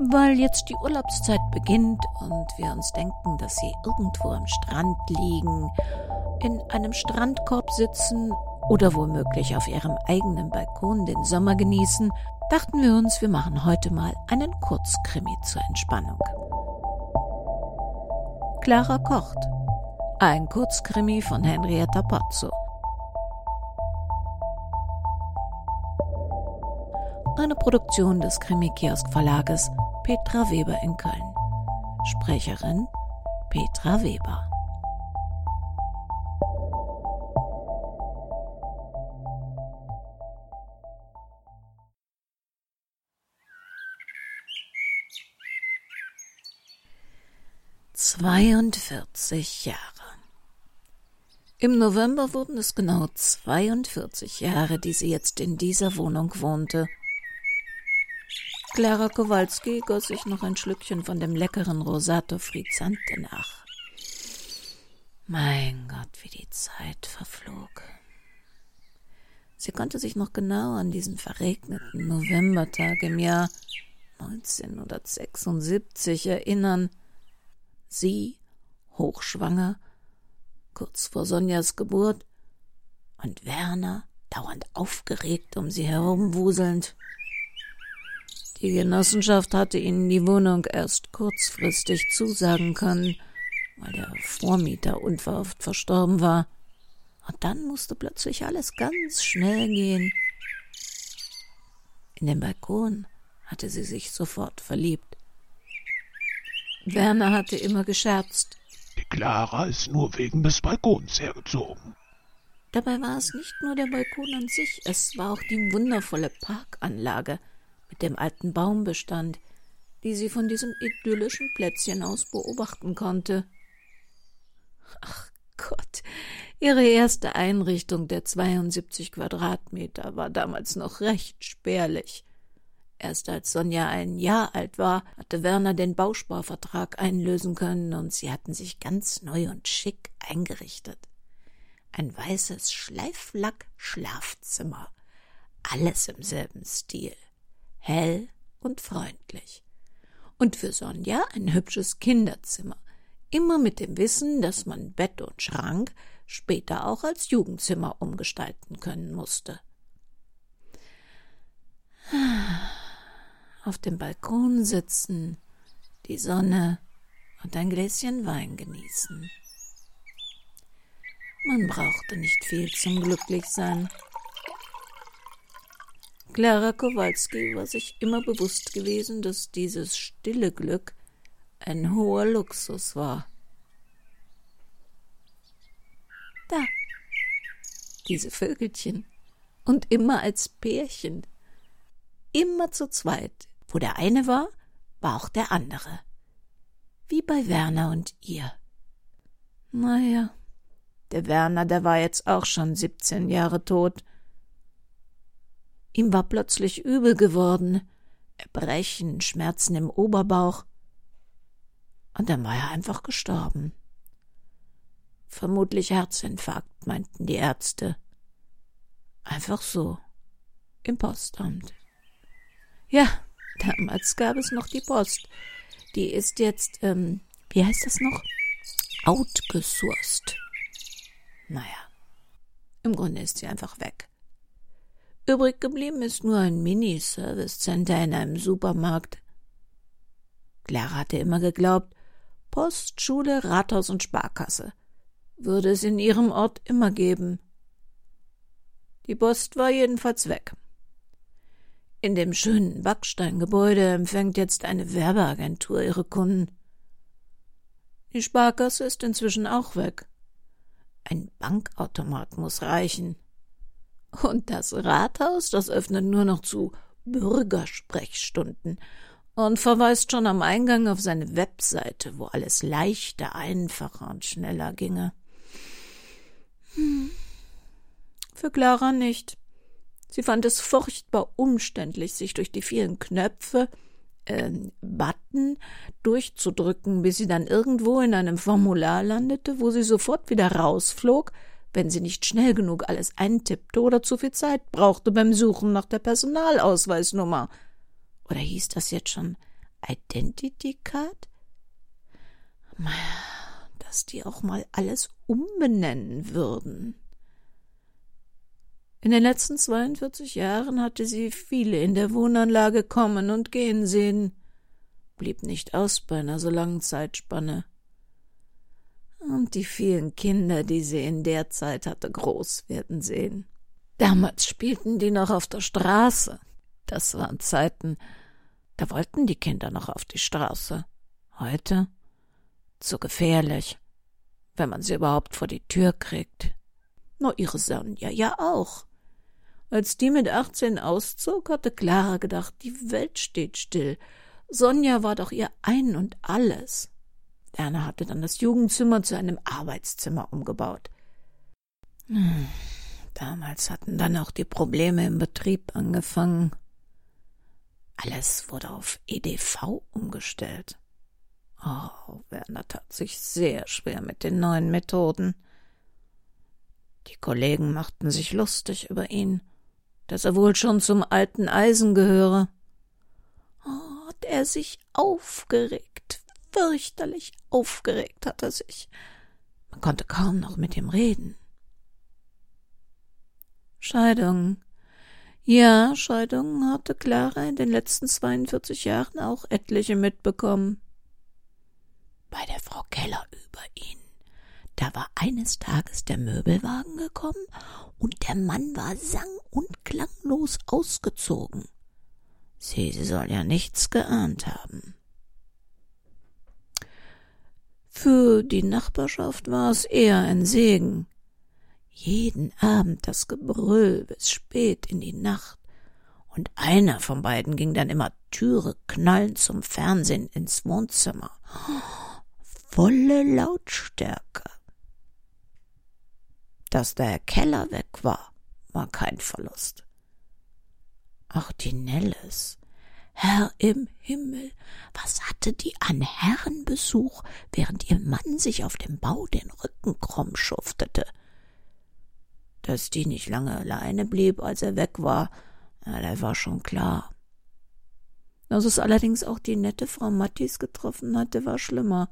Weil jetzt die Urlaubszeit beginnt und wir uns denken, dass sie irgendwo am Strand liegen, in einem Strandkorb sitzen oder womöglich auf ihrem eigenen Balkon den Sommer genießen, dachten wir uns, wir machen heute mal einen Kurzkrimi zur Entspannung. Clara kocht. Ein Kurzkrimi von Henrietta Pozzo. Eine Produktion des Krimi-Kiosk Verlages Petra Weber in Köln. Sprecherin Petra Weber. Zweiundvierzig Jahre. Im November wurden es genau zweiundvierzig Jahre, die sie jetzt in dieser Wohnung wohnte. Clara Kowalski goss sich noch ein Schlückchen von dem leckeren Rosato Frizzante nach. Mein Gott, wie die Zeit verflog. Sie konnte sich noch genau an diesen verregneten Novembertag im Jahr 1976 erinnern, sie, hochschwanger, kurz vor Sonjas Geburt, und Werner, dauernd aufgeregt um sie herumwuselnd. Die Genossenschaft hatte ihnen die Wohnung erst kurzfristig zusagen können, weil der Vormieter unverhofft verstorben war. Und dann musste plötzlich alles ganz schnell gehen. In den Balkon hatte sie sich sofort verliebt. Werner hatte immer gescherzt. Die Clara ist nur wegen des Balkons hergezogen. Dabei war es nicht nur der Balkon an sich, es war auch die wundervolle Parkanlage mit dem alten Baumbestand, die sie von diesem idyllischen Plätzchen aus beobachten konnte. Ach Gott, ihre erste Einrichtung der 72 Quadratmeter war damals noch recht spärlich. Erst als Sonja ein Jahr alt war, hatte Werner den Bausparvertrag einlösen können und sie hatten sich ganz neu und schick eingerichtet. Ein weißes Schleiflack-Schlafzimmer. Alles im selben Stil. Hell und freundlich. Und für Sonja ein hübsches Kinderzimmer. Immer mit dem Wissen, dass man Bett und Schrank später auch als Jugendzimmer umgestalten können musste auf dem Balkon sitzen, die Sonne und ein Gläschen Wein genießen. Man brauchte nicht viel zum Glücklichsein. Clara Kowalski war sich immer bewusst gewesen, dass dieses stille Glück ein hoher Luxus war. Da, diese Vögelchen, und immer als Pärchen, immer zu zweit, wo der eine war, war auch der andere. Wie bei Werner und ihr. Naja, der Werner, der war jetzt auch schon siebzehn Jahre tot. Ihm war plötzlich übel geworden, Erbrechen, Schmerzen im Oberbauch. Und dann war er einfach gestorben. Vermutlich Herzinfarkt, meinten die Ärzte. Einfach so. Im Postamt. Ja, Damals gab es noch die Post. Die ist jetzt, ähm, wie heißt das noch? Outgesourced. Naja, im Grunde ist sie einfach weg. Übrig geblieben ist nur ein Mini-Service-Center in einem Supermarkt. Clara hatte immer geglaubt, Post, Schule, Rathaus und Sparkasse würde es in ihrem Ort immer geben. Die Post war jedenfalls weg. In dem schönen Backsteingebäude empfängt jetzt eine Werbeagentur ihre Kunden. Die Sparkasse ist inzwischen auch weg. Ein Bankautomat muss reichen. Und das Rathaus, das öffnet nur noch zu Bürgersprechstunden und verweist schon am Eingang auf seine Webseite, wo alles leichter, einfacher und schneller ginge. Hm. Für Clara nicht. Sie fand es furchtbar umständlich, sich durch die vielen Knöpfe, äh, Button durchzudrücken, bis sie dann irgendwo in einem Formular landete, wo sie sofort wieder rausflog, wenn sie nicht schnell genug alles eintippte oder zu viel Zeit brauchte beim Suchen nach der Personalausweisnummer. Oder hieß das jetzt schon Identity Card? Dass die auch mal alles umbenennen würden. In den letzten 42 Jahren hatte sie viele in der Wohnanlage kommen und gehen sehen, blieb nicht aus bei einer so langen Zeitspanne. Und die vielen Kinder, die sie in der Zeit hatte groß werden sehen. Damals spielten die noch auf der Straße. Das waren Zeiten, da wollten die Kinder noch auf die Straße. Heute zu gefährlich, wenn man sie überhaupt vor die Tür kriegt. Nur ihre Sonja ja auch. Als die mit achtzehn auszog, hatte Clara gedacht, die Welt steht still. Sonja war doch ihr Ein und alles. Erna hatte dann das Jugendzimmer zu einem Arbeitszimmer umgebaut. Hm, damals hatten dann auch die Probleme im Betrieb angefangen. Alles wurde auf EDV umgestellt. Oh, Werner tat sich sehr schwer mit den neuen Methoden. Die Kollegen machten sich lustig über ihn dass er wohl schon zum alten Eisen gehöre. Oh, hat er sich aufgeregt, fürchterlich aufgeregt hat er sich. Man konnte kaum noch mit ihm reden. Scheidung. Ja, Scheidung hatte Clara in den letzten 42 Jahren auch etliche mitbekommen. Bei der Frau Keller über ihn. Da war eines Tages der Möbelwagen gekommen und der Mann war sang- und klanglos ausgezogen. Sie soll ja nichts geahnt haben. Für die Nachbarschaft war es eher ein Segen. Jeden Abend das Gebrüll bis spät in die Nacht, und einer von beiden ging dann immer Türe knallend zum Fernsehen ins Wohnzimmer. Volle Lautstärke. Dass der Keller weg war, war kein Verlust. Ach, die Nelles. Herr im Himmel, was hatte die an Herrenbesuch, während ihr Mann sich auf dem Bau den Rücken krumm schuftete? Dass die nicht lange alleine blieb, als er weg war, na, das war schon klar. Dass es allerdings auch die nette Frau Mattis getroffen hatte, war schlimmer.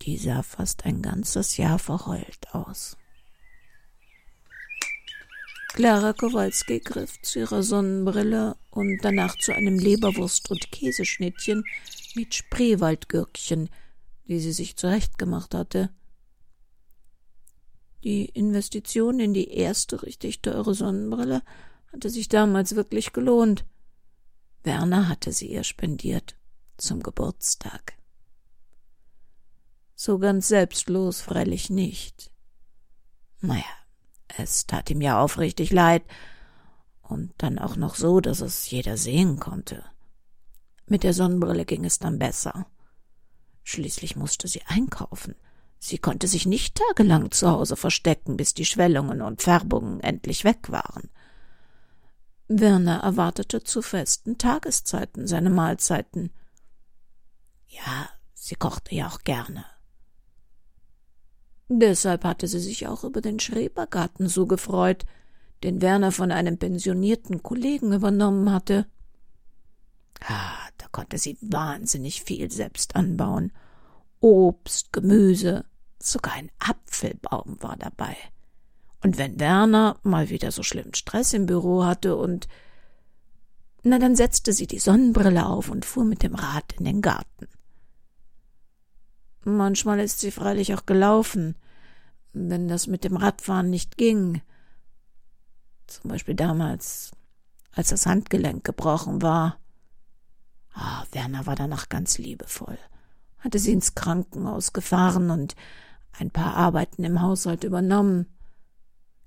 Die sah fast ein ganzes Jahr verheult aus. Clara Kowalski griff zu ihrer Sonnenbrille und danach zu einem Leberwurst- und Käseschnittchen mit Spreewaldgürkchen, die sie sich zurechtgemacht hatte. Die Investition in die erste richtig teure Sonnenbrille hatte sich damals wirklich gelohnt. Werner hatte sie ihr spendiert zum Geburtstag. So ganz selbstlos freilich nicht. Naja, es tat ihm ja aufrichtig leid, und dann auch noch so, dass es jeder sehen konnte. Mit der Sonnenbrille ging es dann besser. Schließlich musste sie einkaufen. Sie konnte sich nicht tagelang zu Hause verstecken, bis die Schwellungen und Färbungen endlich weg waren. Werner erwartete zu festen Tageszeiten seine Mahlzeiten. Ja, sie kochte ja auch gerne. Deshalb hatte sie sich auch über den Schrebergarten so gefreut, den Werner von einem pensionierten Kollegen übernommen hatte. Ah, da konnte sie wahnsinnig viel selbst anbauen. Obst, Gemüse, sogar ein Apfelbaum war dabei. Und wenn Werner mal wieder so schlimmen Stress im Büro hatte und na, dann setzte sie die Sonnenbrille auf und fuhr mit dem Rad in den Garten. Manchmal ist sie freilich auch gelaufen, wenn das mit dem Radfahren nicht ging. Zum Beispiel damals, als das Handgelenk gebrochen war. Ah, Werner war danach ganz liebevoll, hatte sie ins Krankenhaus gefahren und ein paar Arbeiten im Haushalt übernommen.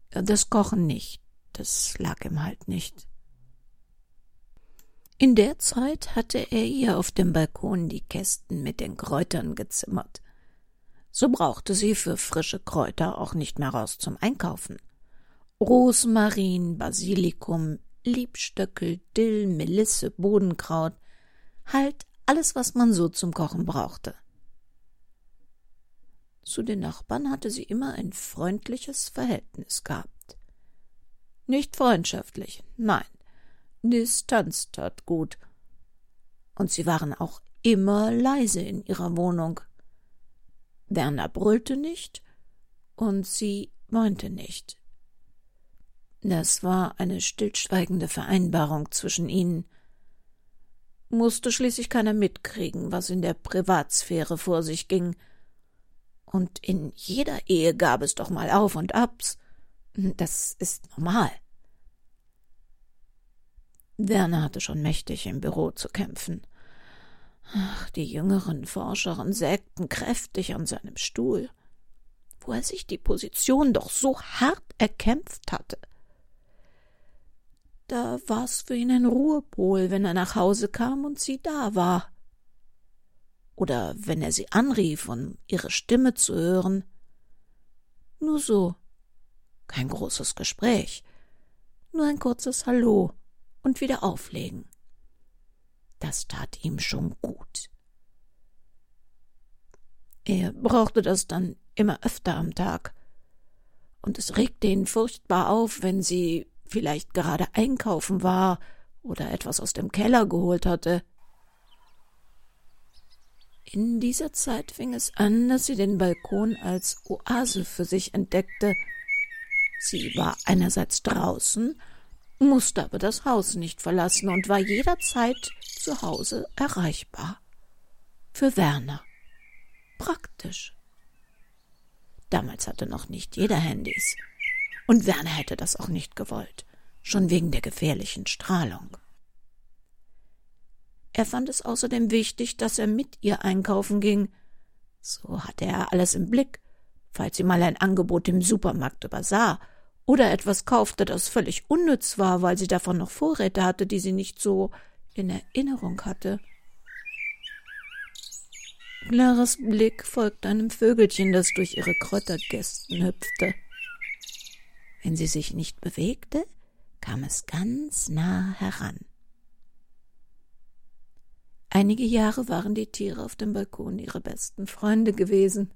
Das Kochen nicht, das lag ihm halt nicht. In der Zeit hatte er ihr auf dem Balkon die Kästen mit den Kräutern gezimmert. So brauchte sie für frische Kräuter auch nicht mehr raus zum Einkaufen. Rosmarin, Basilikum, Liebstöckel, Dill, Melisse, Bodenkraut, halt alles, was man so zum Kochen brauchte. Zu den Nachbarn hatte sie immer ein freundliches Verhältnis gehabt. Nicht freundschaftlich, nein, Distanz tat gut. Und sie waren auch immer leise in ihrer Wohnung. Werner brüllte nicht und sie weinte nicht. Das war eine stillschweigende Vereinbarung zwischen ihnen. Musste schließlich keiner mitkriegen, was in der Privatsphäre vor sich ging. Und in jeder Ehe gab es doch mal Auf und Abs. Das ist normal. Werner hatte schon mächtig im Büro zu kämpfen. Ach, die jüngeren Forscherinnen sägten kräftig an seinem Stuhl, wo er sich die Position doch so hart erkämpft hatte. Da war's für ihn ein Ruhepol, wenn er nach Hause kam und sie da war. Oder wenn er sie anrief, um ihre Stimme zu hören. Nur so. Kein großes Gespräch. Nur ein kurzes Hallo und wieder auflegen. Das tat ihm schon gut. Er brauchte das dann immer öfter am Tag. Und es regte ihn furchtbar auf, wenn sie vielleicht gerade einkaufen war oder etwas aus dem Keller geholt hatte. In dieser Zeit fing es an, dass sie den Balkon als Oase für sich entdeckte. Sie war einerseits draußen musste aber das Haus nicht verlassen und war jederzeit zu Hause erreichbar. Für Werner. Praktisch. Damals hatte noch nicht jeder Handys. Und Werner hätte das auch nicht gewollt, schon wegen der gefährlichen Strahlung. Er fand es außerdem wichtig, dass er mit ihr einkaufen ging. So hatte er alles im Blick, falls sie mal ein Angebot im Supermarkt übersah oder etwas kaufte, das völlig unnütz war, weil sie davon noch Vorräte hatte, die sie nicht so in Erinnerung hatte. Claras Blick folgte einem Vögelchen, das durch ihre Kräuterkästen hüpfte. Wenn sie sich nicht bewegte, kam es ganz nah heran. Einige Jahre waren die Tiere auf dem Balkon ihre besten Freunde gewesen.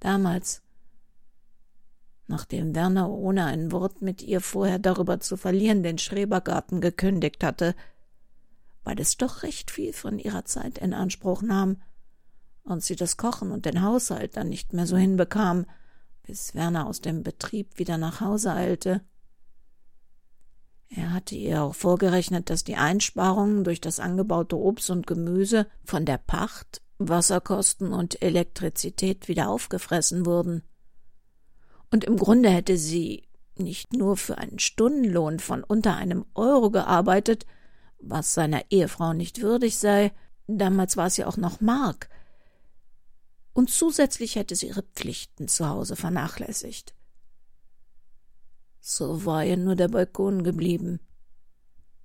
Damals, nachdem Werner ohne ein Wort mit ihr vorher darüber zu verlieren den Schrebergarten gekündigt hatte, weil es doch recht viel von ihrer Zeit in Anspruch nahm und sie das Kochen und den Haushalt dann nicht mehr so hinbekam, bis Werner aus dem Betrieb wieder nach Hause eilte. Er hatte ihr auch vorgerechnet, dass die Einsparungen durch das angebaute Obst und Gemüse von der Pacht, Wasserkosten und Elektrizität wieder aufgefressen wurden. Und im Grunde hätte sie nicht nur für einen Stundenlohn von unter einem Euro gearbeitet, was seiner Ehefrau nicht würdig sei, damals war es ja auch noch Mark, und zusätzlich hätte sie ihre Pflichten zu Hause vernachlässigt. So war ihr nur der Balkon geblieben.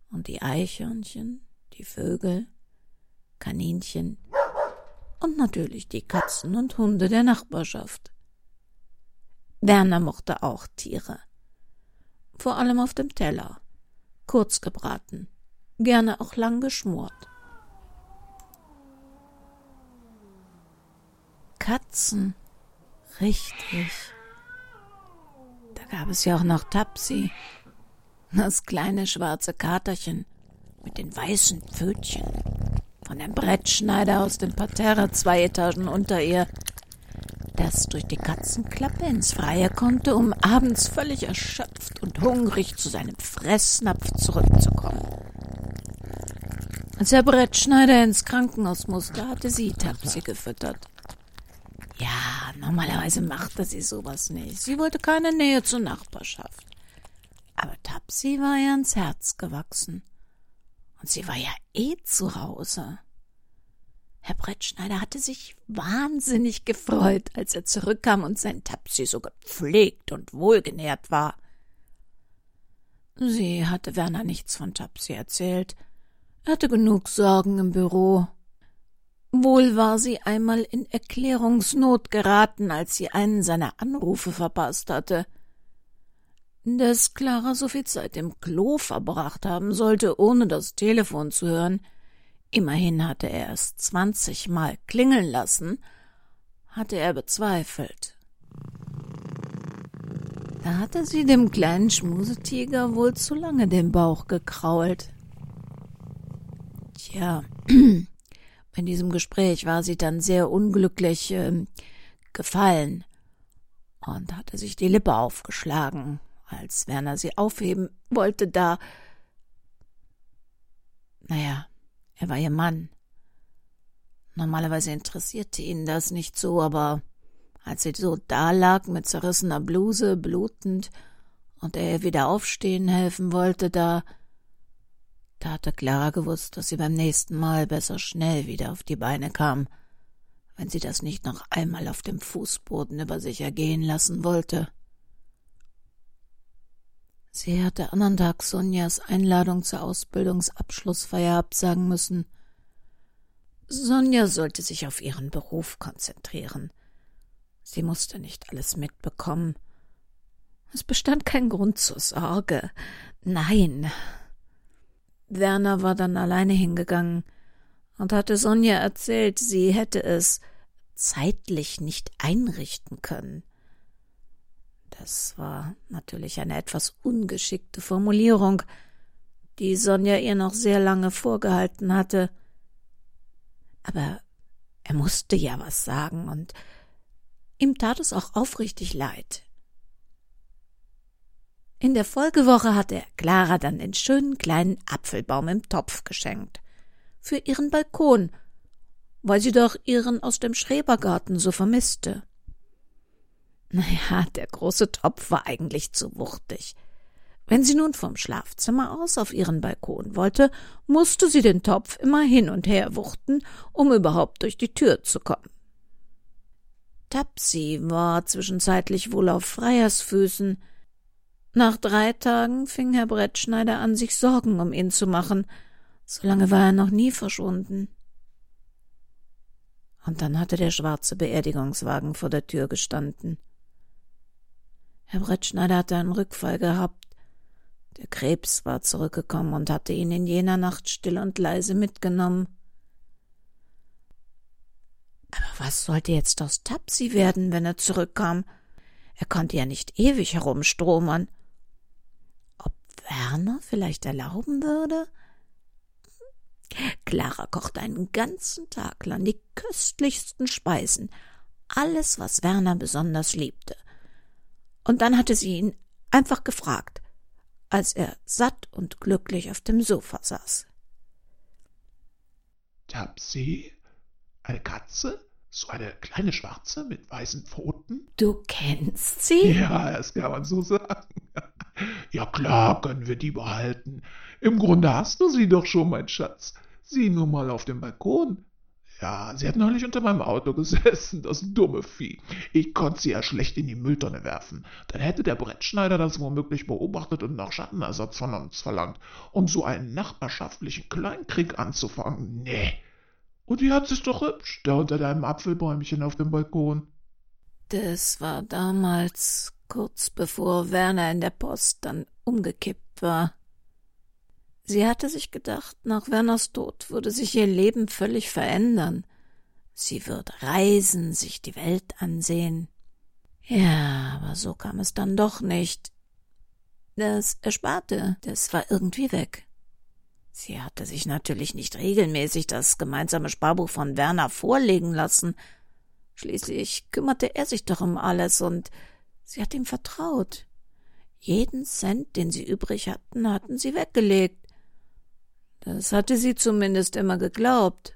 Und die Eichhörnchen, die Vögel, Kaninchen und natürlich die Katzen und Hunde der Nachbarschaft. Werner mochte auch Tiere. Vor allem auf dem Teller. Kurz gebraten. Gerne auch lang geschmort. Katzen. Richtig. Da gab es ja auch noch Tapsi. Das kleine schwarze Katerchen mit den weißen Pfötchen. Von dem Brettschneider aus dem Parterre zwei Etagen unter ihr das durch die Katzenklappe ins Freie konnte, um abends völlig erschöpft und hungrig zu seinem Fressnapf zurückzukommen. Als der Brettschneider ins Krankenhaus musste, hatte sie Tapsi gefüttert. Ja, normalerweise machte sie sowas nicht. Sie wollte keine Nähe zur Nachbarschaft. Aber Tapsi war ihr ans Herz gewachsen. Und sie war ja eh zu Hause. Herr Brettschneider hatte sich wahnsinnig gefreut, als er zurückkam und sein Tapsi so gepflegt und wohlgenährt war. Sie hatte Werner nichts von Tapsi erzählt. Er hatte genug Sorgen im Büro. Wohl war sie einmal in Erklärungsnot geraten, als sie einen seiner Anrufe verpasst hatte. Dass Clara so viel Zeit im Klo verbracht haben sollte, ohne das Telefon zu hören, Immerhin hatte er es zwanzigmal klingeln lassen, hatte er bezweifelt. Da hatte sie dem kleinen Schmusetiger wohl zu lange den Bauch gekrault. Tja, in diesem Gespräch war sie dann sehr unglücklich äh, gefallen und hatte sich die Lippe aufgeschlagen, als Werner sie aufheben wollte, da. Naja, er war ihr Mann. Normalerweise interessierte ihn das nicht so, aber als sie so dalag mit zerrissener Bluse, blutend, und er ihr wieder aufstehen helfen wollte, da da hatte Clara gewusst, dass sie beim nächsten Mal besser schnell wieder auf die Beine kam, wenn sie das nicht noch einmal auf dem Fußboden über sich ergehen lassen wollte. Sie hatte andern Tag Sonjas Einladung zur Ausbildungsabschlussfeier absagen müssen. Sonja sollte sich auf ihren Beruf konzentrieren. Sie musste nicht alles mitbekommen. Es bestand kein Grund zur Sorge. Nein, Werner war dann alleine hingegangen und hatte Sonja erzählt, sie hätte es zeitlich nicht einrichten können. Das war natürlich eine etwas ungeschickte Formulierung, die Sonja ihr noch sehr lange vorgehalten hatte. Aber er musste ja was sagen, und ihm tat es auch aufrichtig leid. In der Folgewoche hatte er Clara dann den schönen kleinen Apfelbaum im Topf geschenkt. Für ihren Balkon, weil sie doch ihren aus dem Schrebergarten so vermisste. Naja, der große Topf war eigentlich zu wuchtig. Wenn sie nun vom Schlafzimmer aus auf ihren Balkon wollte, musste sie den Topf immer hin und her wuchten, um überhaupt durch die Tür zu kommen. Tapsi war zwischenzeitlich wohl auf Freiersfüßen, nach drei Tagen fing Herr Brettschneider an, sich Sorgen um ihn zu machen. So lange war er noch nie verschwunden. Und dann hatte der schwarze Beerdigungswagen vor der Tür gestanden. Herr Brettschneider hatte einen Rückfall gehabt. Der Krebs war zurückgekommen und hatte ihn in jener Nacht still und leise mitgenommen. Aber was sollte jetzt aus Tapsi werden, wenn er zurückkam? Er konnte ja nicht ewig herumstromern. Werner vielleicht erlauben würde? Clara kochte einen ganzen Tag lang die köstlichsten Speisen, alles, was Werner besonders liebte. Und dann hatte sie ihn einfach gefragt, als er satt und glücklich auf dem Sofa saß. Tapsi, eine Katze? So eine kleine Schwarze mit weißen Pfoten? Du kennst sie? Ja, das kann man so sagen. Ja klar können wir die behalten. Im Grunde hast du sie doch schon, mein Schatz. Sieh nur mal auf dem Balkon. Ja, sie hat neulich unter meinem Auto gesessen, das dumme Vieh. Ich konnte sie ja schlecht in die Mülltonne werfen. Dann hätte der Brettschneider das womöglich beobachtet und nach Schattenersatz von uns verlangt. Und so einen nachbarschaftlichen Kleinkrieg anzufangen, nee. Und die hat sich doch hübsch, da unter deinem Apfelbäumchen auf dem Balkon. Das war damals kurz bevor Werner in der Post dann umgekippt war. Sie hatte sich gedacht, nach Werners Tod würde sich ihr Leben völlig verändern. Sie würde reisen, sich die Welt ansehen. Ja, aber so kam es dann doch nicht. Das Ersparte, das war irgendwie weg. Sie hatte sich natürlich nicht regelmäßig das gemeinsame Sparbuch von Werner vorlegen lassen. Schließlich kümmerte er sich doch um alles und Sie hat ihm vertraut. Jeden Cent, den sie übrig hatten, hatten sie weggelegt. Das hatte sie zumindest immer geglaubt.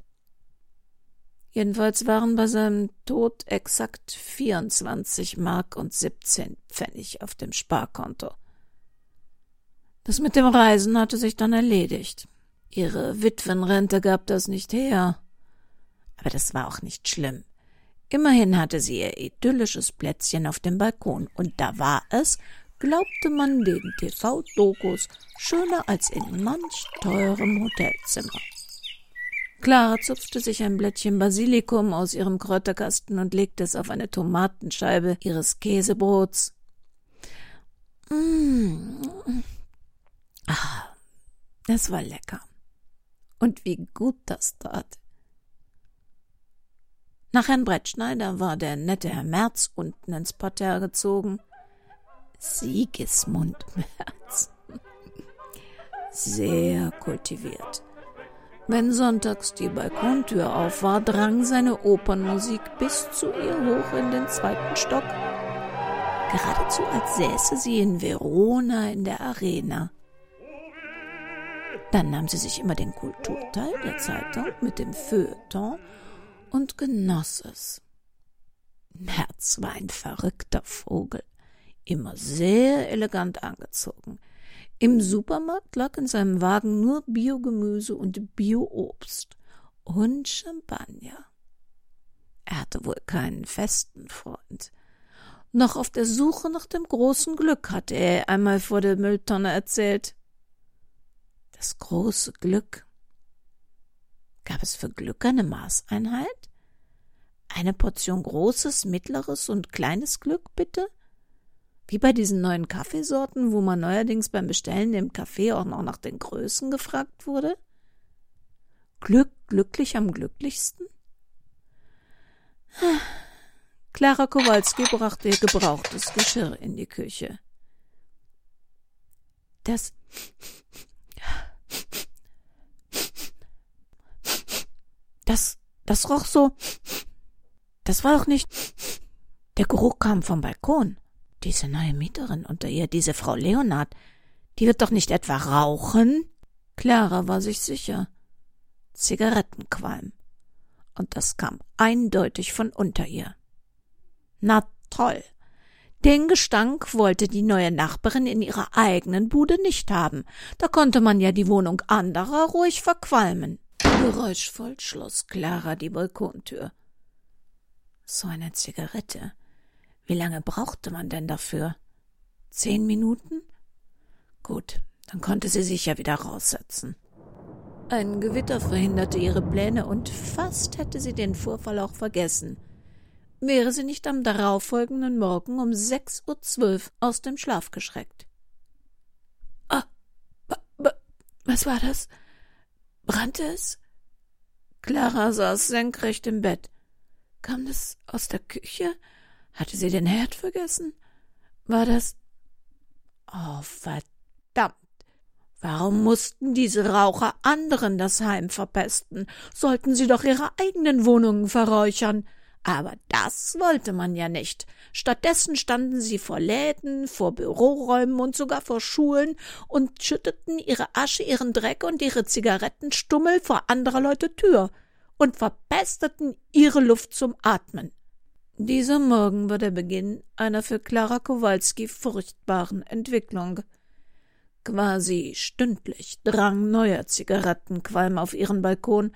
Jedenfalls waren bei seinem Tod exakt 24 Mark und 17 Pfennig auf dem Sparkonto. Das mit dem Reisen hatte sich dann erledigt. Ihre Witwenrente gab das nicht her. Aber das war auch nicht schlimm. Immerhin hatte sie ihr idyllisches Plätzchen auf dem Balkon, und da war es, glaubte man den TV-Dokus, schöner als in manch teurem Hotelzimmer. Clara zupfte sich ein Blättchen Basilikum aus ihrem Kräuterkasten und legte es auf eine Tomatenscheibe ihres Käsebrots. Mmh. Ah, es war lecker. Und wie gut das tat. Nach Herrn Brettschneider war der nette Herr Merz unten ins Parterre gezogen. Sigismund Merz. Sehr kultiviert. Wenn sonntags die Balkontür auf war, drang seine Opernmusik bis zu ihr hoch in den zweiten Stock. Geradezu als säße sie in Verona in der Arena. Dann nahm sie sich immer den Kulturteil der Zeitung mit dem Feuilleton und genoss es. Merz war ein verrückter Vogel, immer sehr elegant angezogen. Im Supermarkt lag in seinem Wagen nur Biogemüse und Bioobst und Champagner. Er hatte wohl keinen festen Freund. Noch auf der Suche nach dem großen Glück hatte er einmal vor der Mülltonne erzählt. Das große Glück. Gab es für Glück eine Maßeinheit? Eine Portion großes, mittleres und kleines Glück, bitte? Wie bei diesen neuen Kaffeesorten, wo man neuerdings beim Bestellen im Kaffee auch noch nach den Größen gefragt wurde? Glück glücklich am glücklichsten? Clara Kowalski brachte ihr gebrauchtes Geschirr in die Küche. Das Das das roch so. Das war doch nicht. Der Geruch kam vom Balkon. Diese neue Mieterin unter ihr, diese Frau Leonard, die wird doch nicht etwa rauchen? Clara war sich sicher. Zigarettenqualm. Und das kam eindeutig von unter ihr. Na toll. Den Gestank wollte die neue Nachbarin in ihrer eigenen Bude nicht haben. Da konnte man ja die Wohnung anderer ruhig verqualmen. Geräuschvoll schloss Clara die Balkontür. So eine Zigarette. Wie lange brauchte man denn dafür? Zehn Minuten? Gut, dann konnte sie sich ja wieder raussetzen. Ein Gewitter verhinderte ihre Pläne und fast hätte sie den Vorfall auch vergessen. Wäre sie nicht am darauffolgenden Morgen um sechs Uhr zwölf aus dem Schlaf geschreckt. Ah, was war das? Brannte es? Clara saß senkrecht im Bett. Kam das aus der Küche? Hatte sie den Herd vergessen? War das. Oh, verdammt. Warum mussten diese Raucher anderen das Heim verpesten? Sollten sie doch ihre eigenen Wohnungen verräuchern. Aber das wollte man ja nicht. Stattdessen standen sie vor Läden, vor Büroräumen und sogar vor Schulen und schütteten ihre Asche, ihren Dreck und ihre Zigarettenstummel vor anderer Leute Tür und verpesteten ihre Luft zum Atmen. Dieser Morgen war der Beginn einer für Klara Kowalski furchtbaren Entwicklung. Quasi stündlich drang neuer Zigarettenqualm auf ihren Balkon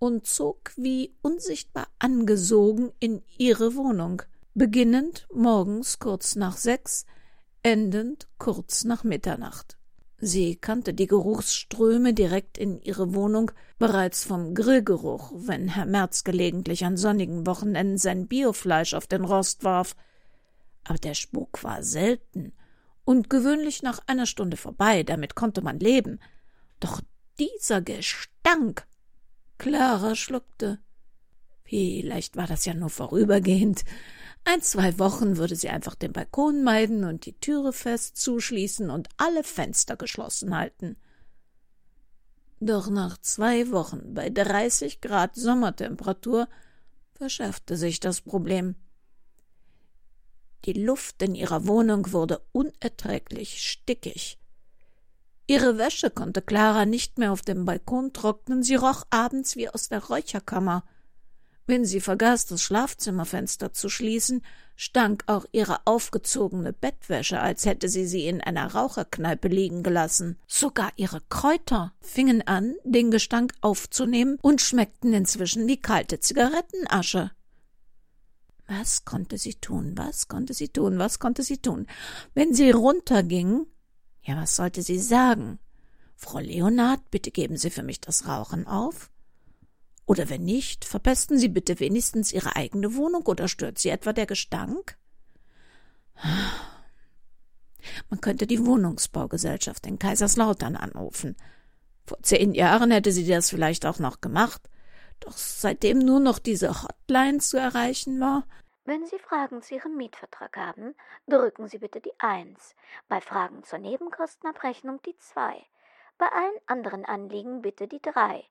und zog wie unsichtbar angesogen in ihre Wohnung, beginnend morgens kurz nach sechs, endend kurz nach Mitternacht. Sie kannte die Geruchsströme direkt in ihre Wohnung bereits vom Grillgeruch, wenn Herr Merz gelegentlich an sonnigen Wochenenden sein Biofleisch auf den Rost warf. Aber der Spuk war selten und gewöhnlich nach einer Stunde vorbei, damit konnte man leben. Doch dieser Gestank. Clara schluckte. Vielleicht war das ja nur vorübergehend. Ein, zwei Wochen würde sie einfach den Balkon meiden und die Türe fest zuschließen und alle Fenster geschlossen halten. Doch nach zwei Wochen bei 30 Grad Sommertemperatur verschärfte sich das Problem. Die Luft in ihrer Wohnung wurde unerträglich stickig. Ihre Wäsche konnte Clara nicht mehr auf dem Balkon trocknen, sie roch abends wie aus der Räucherkammer. Wenn sie vergaß, das Schlafzimmerfenster zu schließen, stank auch ihre aufgezogene Bettwäsche, als hätte sie sie in einer Raucherkneipe liegen gelassen. Sogar ihre Kräuter fingen an, den Gestank aufzunehmen und schmeckten inzwischen wie kalte Zigarettenasche. Was konnte sie tun? Was konnte sie tun? Was konnte sie tun? Wenn sie runterging, ja, was sollte sie sagen? Frau Leonard, bitte geben Sie für mich das Rauchen auf. Oder wenn nicht, verpesten Sie bitte wenigstens Ihre eigene Wohnung oder stört Sie etwa der Gestank? Man könnte die Wohnungsbaugesellschaft in Kaiserslautern anrufen. Vor zehn Jahren hätte sie das vielleicht auch noch gemacht, doch seitdem nur noch diese Hotline zu erreichen war. Wenn Sie Fragen zu Ihrem Mietvertrag haben, drücken Sie bitte die Eins. Bei Fragen zur Nebenkostenabrechnung die Zwei. Bei allen anderen Anliegen bitte die Drei.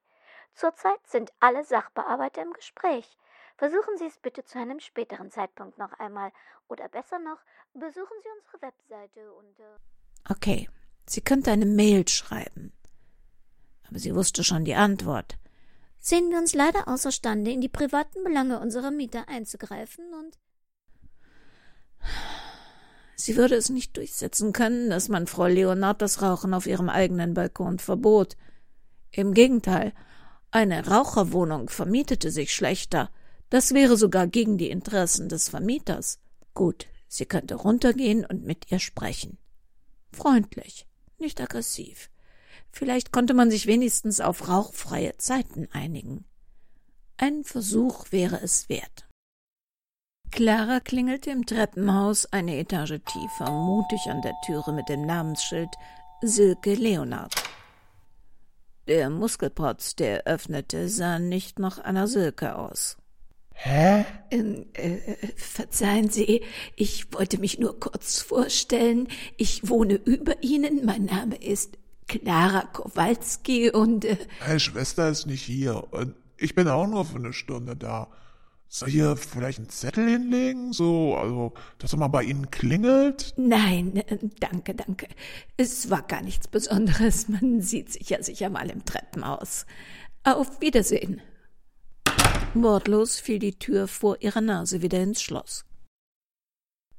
Zurzeit sind alle Sachbearbeiter im Gespräch. Versuchen Sie es bitte zu einem späteren Zeitpunkt noch einmal. Oder besser noch, besuchen Sie unsere Webseite unter. Okay, sie könnte eine Mail schreiben. Aber sie wusste schon die Antwort. Sehen wir uns leider außerstande, in die privaten Belange unserer Mieter einzugreifen und. Sie würde es nicht durchsetzen können, dass man Frau Leonard das Rauchen auf ihrem eigenen Balkon verbot. Im Gegenteil, eine Raucherwohnung vermietete sich schlechter. Das wäre sogar gegen die Interessen des Vermieters. Gut, sie könnte runtergehen und mit ihr sprechen. Freundlich, nicht aggressiv. Vielleicht konnte man sich wenigstens auf rauchfreie Zeiten einigen. Ein Versuch wäre es wert. Clara klingelte im Treppenhaus eine Etage tiefer mutig an der Türe mit dem Namensschild Silke Leonard. Der Muskelprotz, der öffnete, sah nicht nach einer Silke aus. Hä? Ähm, äh, verzeihen Sie, ich wollte mich nur kurz vorstellen. Ich wohne über Ihnen. Mein Name ist Clara Kowalski und. Äh, Meine Schwester ist nicht hier und ich bin auch nur für eine Stunde da. Soll hier vielleicht einen Zettel hinlegen? So, also, dass er mal bei Ihnen klingelt? Nein, äh, danke, danke. Es war gar nichts Besonderes. Man sieht sich ja sicher mal im Treppenhaus. Auf Wiedersehen. Wortlos fiel die Tür vor ihrer Nase wieder ins Schloss.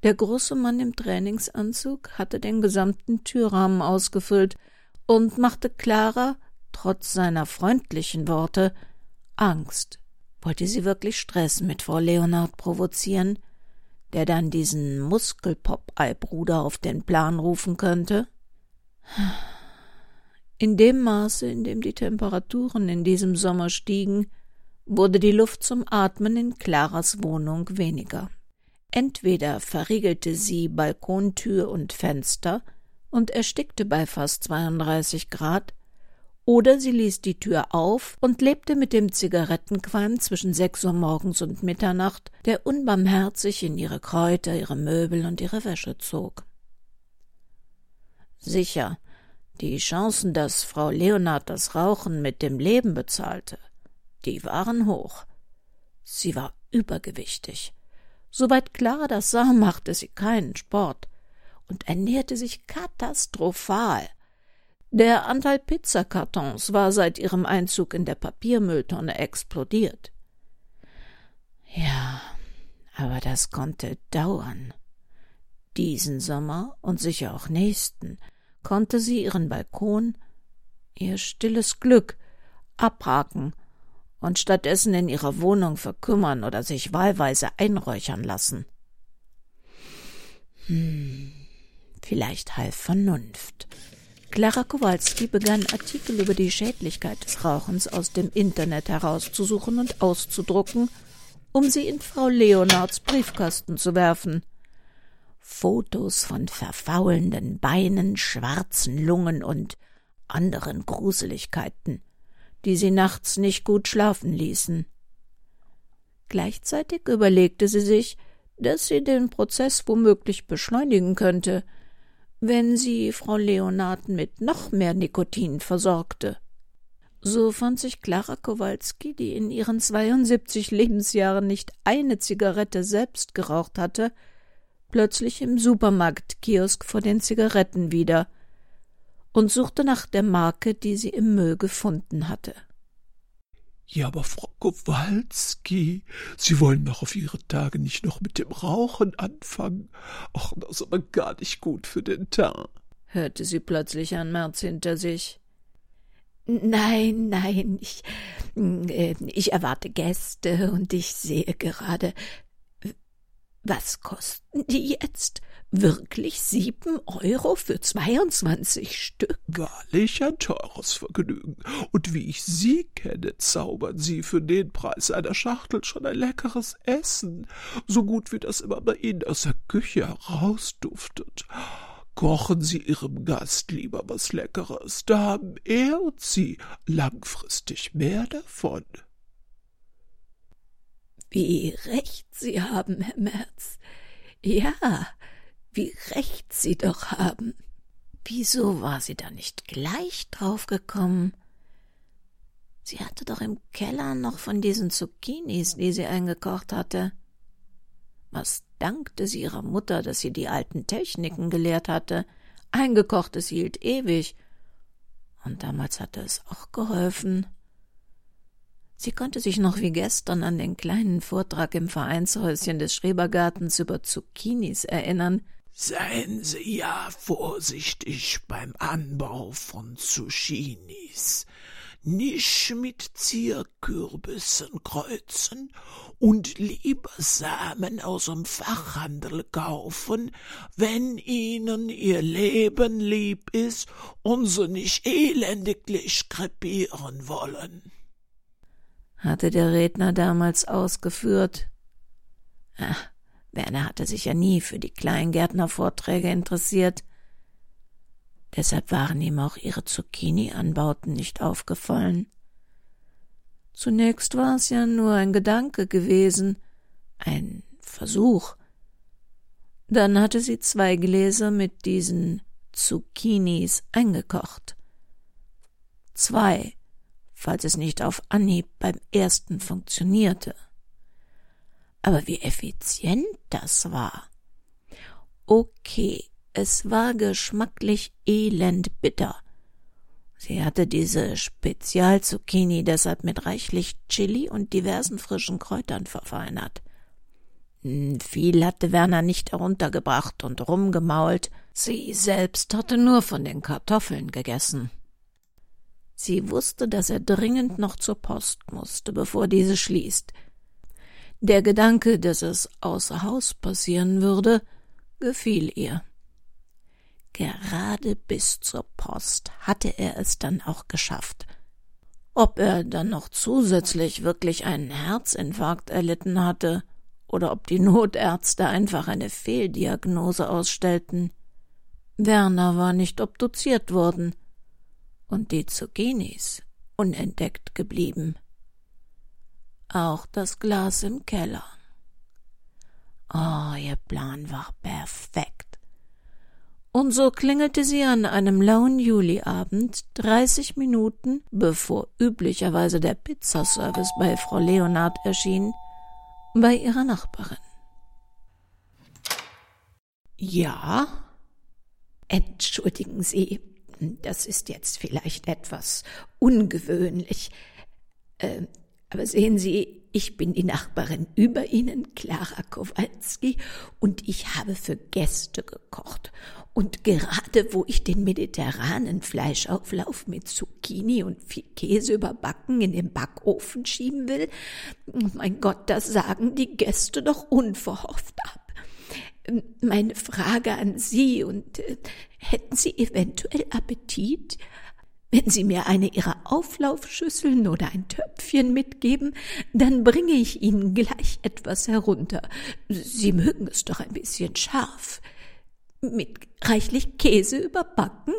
Der große Mann im Trainingsanzug hatte den gesamten Türrahmen ausgefüllt und machte Clara, trotz seiner freundlichen Worte, Angst. Wollte sie wirklich Stress mit Frau Leonard provozieren, der dann diesen Muskelpop-Albruder auf den Plan rufen könnte? In dem Maße, in dem die Temperaturen in diesem Sommer stiegen, wurde die Luft zum Atmen in Claras Wohnung weniger. Entweder verriegelte sie Balkontür und Fenster und erstickte bei fast 32 Grad, oder sie ließ die Tür auf und lebte mit dem Zigarettenqualm zwischen sechs Uhr morgens und Mitternacht, der unbarmherzig in ihre Kräuter, ihre Möbel und ihre Wäsche zog. Sicher, die Chancen, dass Frau Leonard das Rauchen mit dem Leben bezahlte, die waren hoch. Sie war übergewichtig. Soweit Clara das sah, machte sie keinen Sport und ernährte sich katastrophal. Der Anteil Pizzakartons war seit ihrem Einzug in der Papiermülltonne explodiert. Ja, aber das konnte dauern. Diesen Sommer und sicher auch nächsten konnte sie ihren Balkon, ihr stilles Glück, abhaken und stattdessen in ihrer Wohnung verkümmern oder sich wahlweise einräuchern lassen. Hm, vielleicht half Vernunft. Clara Kowalski begann Artikel über die Schädlichkeit des Rauchens aus dem Internet herauszusuchen und auszudrucken, um sie in Frau Leonards Briefkasten zu werfen. Fotos von verfaulenden Beinen, schwarzen Lungen und anderen Gruseligkeiten, die sie nachts nicht gut schlafen ließen. Gleichzeitig überlegte sie sich, dass sie den Prozess womöglich beschleunigen könnte, wenn sie Frau Leonard mit noch mehr Nikotin versorgte. So fand sich Clara Kowalski, die in ihren 72 Lebensjahren nicht eine Zigarette selbst geraucht hatte, plötzlich im Supermarktkiosk vor den Zigaretten wieder und suchte nach der Marke, die sie im Müll gefunden hatte. Ja, aber Frau Kowalski, Sie wollen doch auf Ihre Tage nicht noch mit dem Rauchen anfangen. Ach, das ist aber gar nicht gut für den Teint. hörte sie plötzlich an Merz hinter sich. Nein, nein, ich, äh, ich erwarte Gäste und ich sehe gerade. Was kosten die jetzt? Wirklich sieben Euro für zweiundzwanzig Stück? Wahrlich ein teures Vergnügen. Und wie ich Sie kenne, zaubern Sie für den Preis einer Schachtel schon ein leckeres Essen, so gut wie das immer bei Ihnen aus der Küche herausduftet. Kochen Sie Ihrem Gast lieber was Leckeres, da haben er und Sie langfristig mehr davon. Wie recht Sie haben, Herr Merz. Ja, wie recht Sie doch haben. Wieso war sie da nicht gleich drauf gekommen? Sie hatte doch im Keller noch von diesen Zucchinis, die sie eingekocht hatte. Was dankte sie ihrer Mutter, dass sie die alten Techniken gelehrt hatte. Eingekochtes hielt ewig. Und damals hatte es auch geholfen. Sie konnte sich noch wie gestern an den kleinen Vortrag im Vereinshäuschen des Schrebergartens über Zucchinis erinnern. Seien Sie ja vorsichtig beim Anbau von Zucchinis. Nicht mit Zierkürbissen kreuzen und lieber Samen aus dem Fachhandel kaufen, wenn Ihnen Ihr Leben lieb ist und Sie nicht elendiglich krepieren wollen hatte der Redner damals ausgeführt. Ach, Werner hatte sich ja nie für die Kleingärtnervorträge interessiert. Deshalb waren ihm auch ihre Zucchini-Anbauten nicht aufgefallen. Zunächst war es ja nur ein Gedanke gewesen, ein Versuch. Dann hatte sie zwei Gläser mit diesen Zucchinis eingekocht. Zwei falls es nicht auf Anhieb beim ersten funktionierte. Aber wie effizient das war. Okay, es war geschmacklich elend bitter. Sie hatte diese Spezialzucchini deshalb mit reichlich Chili und diversen frischen Kräutern verfeinert. Hm, viel hatte Werner nicht heruntergebracht und rumgemault, sie selbst hatte nur von den Kartoffeln gegessen. Sie wusste, dass er dringend noch zur Post musste, bevor diese schließt. Der Gedanke, dass es außer Haus passieren würde, gefiel ihr. Gerade bis zur Post hatte er es dann auch geschafft. Ob er dann noch zusätzlich wirklich einen Herzinfarkt erlitten hatte oder ob die Notärzte einfach eine Fehldiagnose ausstellten. Werner war nicht obduziert worden, und die Zucchinis unentdeckt geblieben. Auch das Glas im Keller. Oh, ihr Plan war perfekt. Und so klingelte sie an einem lauen Juliabend, dreißig Minuten bevor üblicherweise der Pizzaservice bei Frau Leonard erschien, bei ihrer Nachbarin. Ja? Entschuldigen Sie, das ist jetzt vielleicht etwas ungewöhnlich. Äh, aber sehen Sie, ich bin die Nachbarin über Ihnen, Klara Kowalski, und ich habe für Gäste gekocht. Und gerade wo ich den mediterranen Fleischauflauf mit Zucchini und viel Käse überbacken in den Backofen schieben will, mein Gott, das sagen die Gäste doch unverhofft ab. Meine Frage an Sie und äh, hätten Sie eventuell Appetit? Wenn Sie mir eine Ihrer Auflaufschüsseln oder ein Töpfchen mitgeben, dann bringe ich Ihnen gleich etwas herunter. Sie mögen es doch ein bisschen scharf. Mit reichlich Käse überbacken?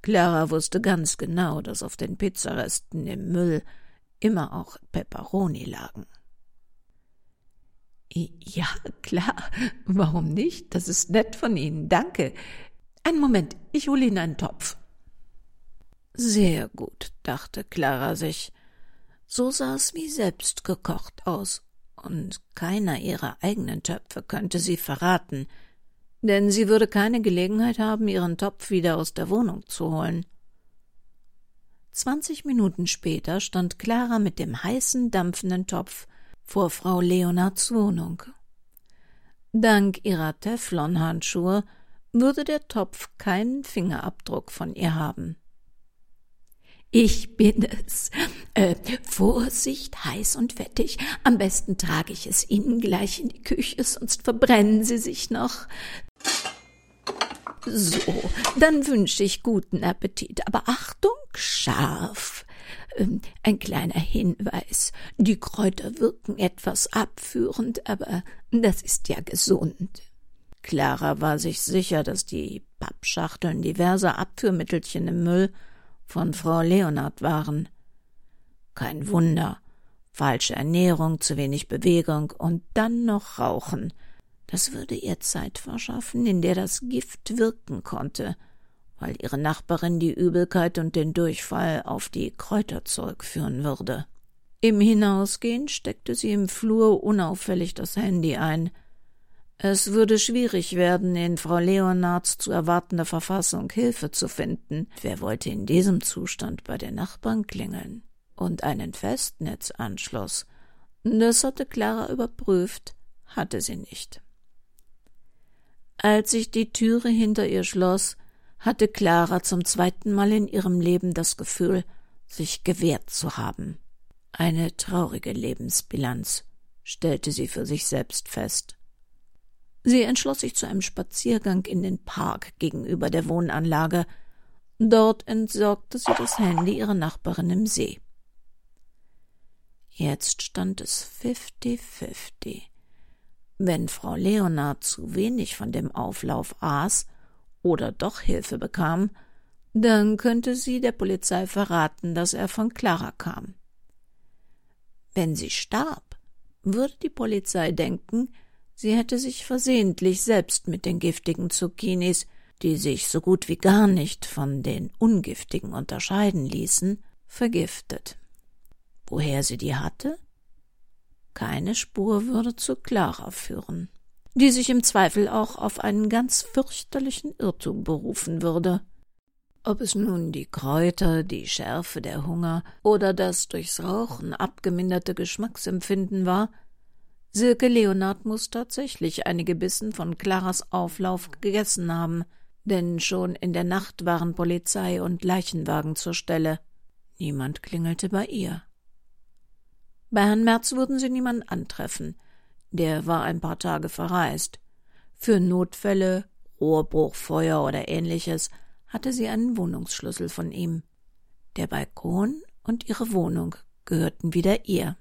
Clara wusste ganz genau, dass auf den Pizzaresten im Müll immer auch Peperoni lagen. Ja, klar. Warum nicht? Das ist nett von Ihnen. Danke. Einen Moment, ich hole Ihnen einen Topf. Sehr gut, dachte Clara sich. So sah es wie selbst gekocht aus, und keiner ihrer eigenen Töpfe könnte sie verraten, denn sie würde keine Gelegenheit haben, ihren Topf wieder aus der Wohnung zu holen. Zwanzig Minuten später stand Clara mit dem heißen, dampfenden Topf vor Frau Leonards Wohnung. Dank ihrer Teflonhandschuhe würde der Topf keinen Fingerabdruck von ihr haben. Ich bin es. Äh, Vorsicht, heiß und fettig. Am besten trage ich es Ihnen gleich in die Küche, sonst verbrennen Sie sich noch. So, dann wünsche ich guten Appetit, aber Achtung, scharf. Ähm, ein kleiner Hinweis. Die Kräuter wirken etwas abführend, aber das ist ja gesund. Clara war sich sicher, dass die Pappschachteln diverser Abführmittelchen im Müll von Frau Leonard waren. Kein Wunder. Falsche Ernährung, zu wenig Bewegung und dann noch Rauchen. Das würde ihr Zeit verschaffen, in der das Gift wirken konnte weil ihre Nachbarin die Übelkeit und den Durchfall auf die Kräuter zurückführen würde. Im Hinausgehen steckte sie im Flur unauffällig das Handy ein. Es würde schwierig werden, in Frau Leonards zu erwartender Verfassung Hilfe zu finden. Wer wollte in diesem Zustand bei den Nachbarn klingeln? Und einen Festnetzanschluss. Das hatte Clara überprüft, hatte sie nicht. Als sich die Türe hinter ihr schloss, hatte Clara zum zweiten Mal in ihrem Leben das Gefühl, sich gewehrt zu haben. Eine traurige Lebensbilanz, stellte sie für sich selbst fest. Sie entschloss sich zu einem Spaziergang in den Park gegenüber der Wohnanlage. Dort entsorgte sie das Handy ihrer Nachbarin im See. Jetzt stand es fifty-fifty. Wenn Frau Leonard zu wenig von dem Auflauf aß oder doch Hilfe bekam, dann könnte sie der Polizei verraten, dass er von Clara kam. Wenn sie starb, würde die Polizei denken, sie hätte sich versehentlich selbst mit den giftigen Zucchinis, die sich so gut wie gar nicht von den ungiftigen unterscheiden ließen, vergiftet. Woher sie die hatte? Keine Spur würde zu Clara führen, die sich im Zweifel auch auf einen ganz fürchterlichen Irrtum berufen würde. Ob es nun die Kräuter, die Schärfe der Hunger oder das durchs Rauchen abgeminderte Geschmacksempfinden war, Silke Leonard muss tatsächlich einige Bissen von Claras Auflauf gegessen haben, denn schon in der Nacht waren Polizei und Leichenwagen zur Stelle. Niemand klingelte bei ihr. Bei Herrn Merz würden sie niemanden antreffen. Der war ein paar Tage verreist. Für Notfälle, Rohrbruch, Feuer oder ähnliches hatte sie einen Wohnungsschlüssel von ihm. Der Balkon und ihre Wohnung gehörten wieder ihr.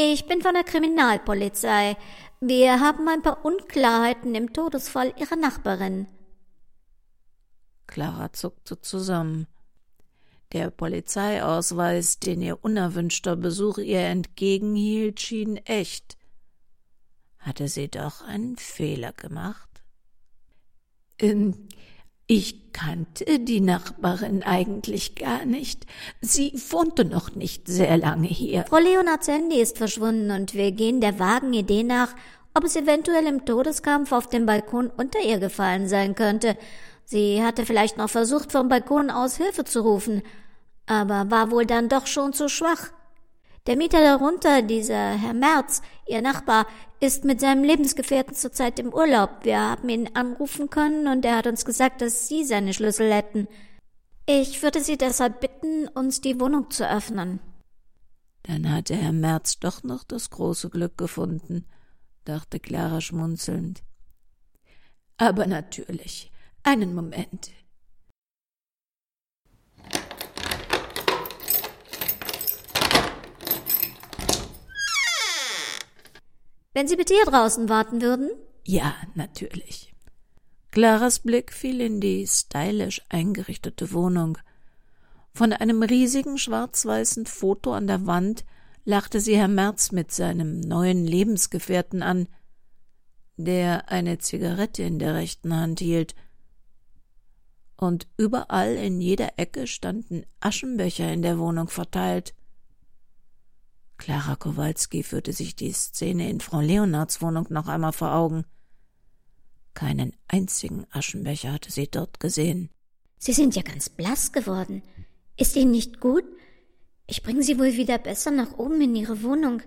Ich bin von der Kriminalpolizei. Wir haben ein paar Unklarheiten im Todesfall Ihrer Nachbarin. Clara zuckte zusammen. Der Polizeiausweis, den ihr unerwünschter Besuch ihr entgegenhielt, schien echt. Hatte sie doch einen Fehler gemacht? Ähm, ich kannte die Nachbarin eigentlich gar nicht. Sie wohnte noch nicht sehr lange hier. Frau Leonards Handy ist verschwunden und wir gehen der vagen Idee nach, ob es eventuell im Todeskampf auf dem Balkon unter ihr gefallen sein könnte. Sie hatte vielleicht noch versucht, vom Balkon aus Hilfe zu rufen, aber war wohl dann doch schon zu schwach. Der Mieter darunter, dieser Herr Merz, Ihr Nachbar, ist mit seinem Lebensgefährten zurzeit im Urlaub. Wir haben ihn anrufen können und er hat uns gesagt, dass Sie seine Schlüssel hätten. Ich würde Sie deshalb bitten, uns die Wohnung zu öffnen. Dann hatte Herr Merz doch noch das große Glück gefunden, dachte Clara schmunzelnd. Aber natürlich. Einen Moment. Wenn Sie bitte hier draußen warten würden? Ja, natürlich. Claras Blick fiel in die stylisch eingerichtete Wohnung. Von einem riesigen schwarz-weißen Foto an der Wand lachte sie Herr Merz mit seinem neuen Lebensgefährten an, der eine Zigarette in der rechten Hand hielt – und überall in jeder Ecke standen Aschenbecher in der Wohnung verteilt. Clara Kowalski führte sich die Szene in Frau Leonards Wohnung noch einmal vor Augen. Keinen einzigen Aschenbecher hatte sie dort gesehen. Sie sind ja ganz blass geworden. Ist Ihnen nicht gut? Ich bringe Sie wohl wieder besser nach oben in Ihre Wohnung.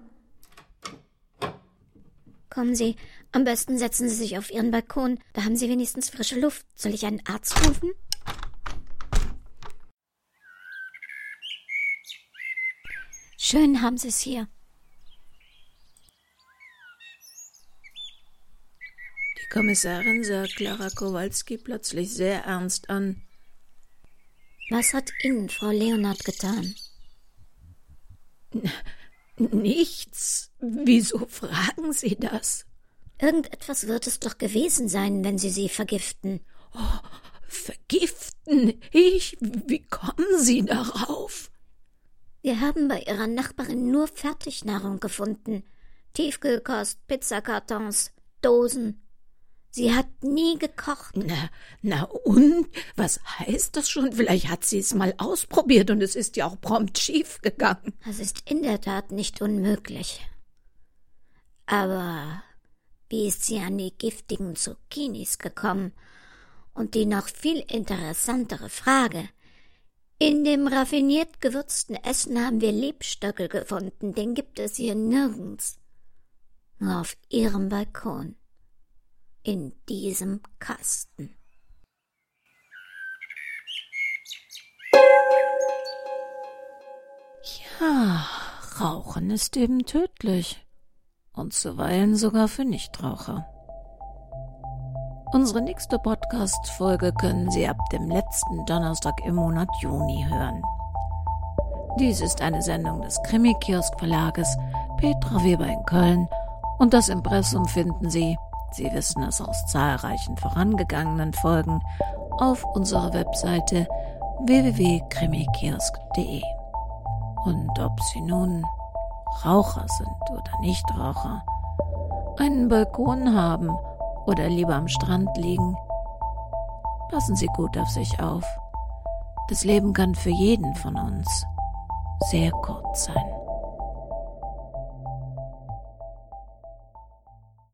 Kommen Sie, am besten setzen Sie sich auf Ihren Balkon. Da haben Sie wenigstens frische Luft. Soll ich einen Arzt rufen? Schön haben Sie es hier. Die Kommissarin sah Klara Kowalski plötzlich sehr ernst an. Was hat Ihnen Frau Leonard getan? Nichts. Wieso fragen Sie das? Irgendetwas wird es doch gewesen sein, wenn Sie sie vergiften. Oh, vergiften? Ich? Wie kommen Sie darauf? Wir haben bei ihrer Nachbarin nur Fertignahrung gefunden. Tiefkühlkost, Pizzakartons, Dosen. Sie hat nie gekocht. Na, na und? Was heißt das schon? Vielleicht hat sie es mal ausprobiert und es ist ja auch prompt schief gegangen. Das ist in der Tat nicht unmöglich. Aber wie ist sie an die giftigen Zucchinis gekommen? Und die noch viel interessantere Frage. In dem raffiniert gewürzten Essen haben wir Lebstöckel gefunden, den gibt es hier nirgends. Nur auf ihrem Balkon in diesem Kasten. Ja, Rauchen ist eben tödlich. Und zuweilen sogar für Nichtraucher. Unsere nächste Podcast-Folge können Sie ab dem letzten Donnerstag im Monat Juni hören. Dies ist eine Sendung des Krimi-Kiosk-Verlages Petra Weber in Köln und das Impressum finden Sie Sie wissen es aus zahlreichen vorangegangenen Folgen auf unserer Webseite www.krimikiosk.de. Und ob Sie nun Raucher sind oder Nichtraucher, einen Balkon haben oder lieber am Strand liegen, passen Sie gut auf sich auf. Das Leben kann für jeden von uns sehr kurz sein.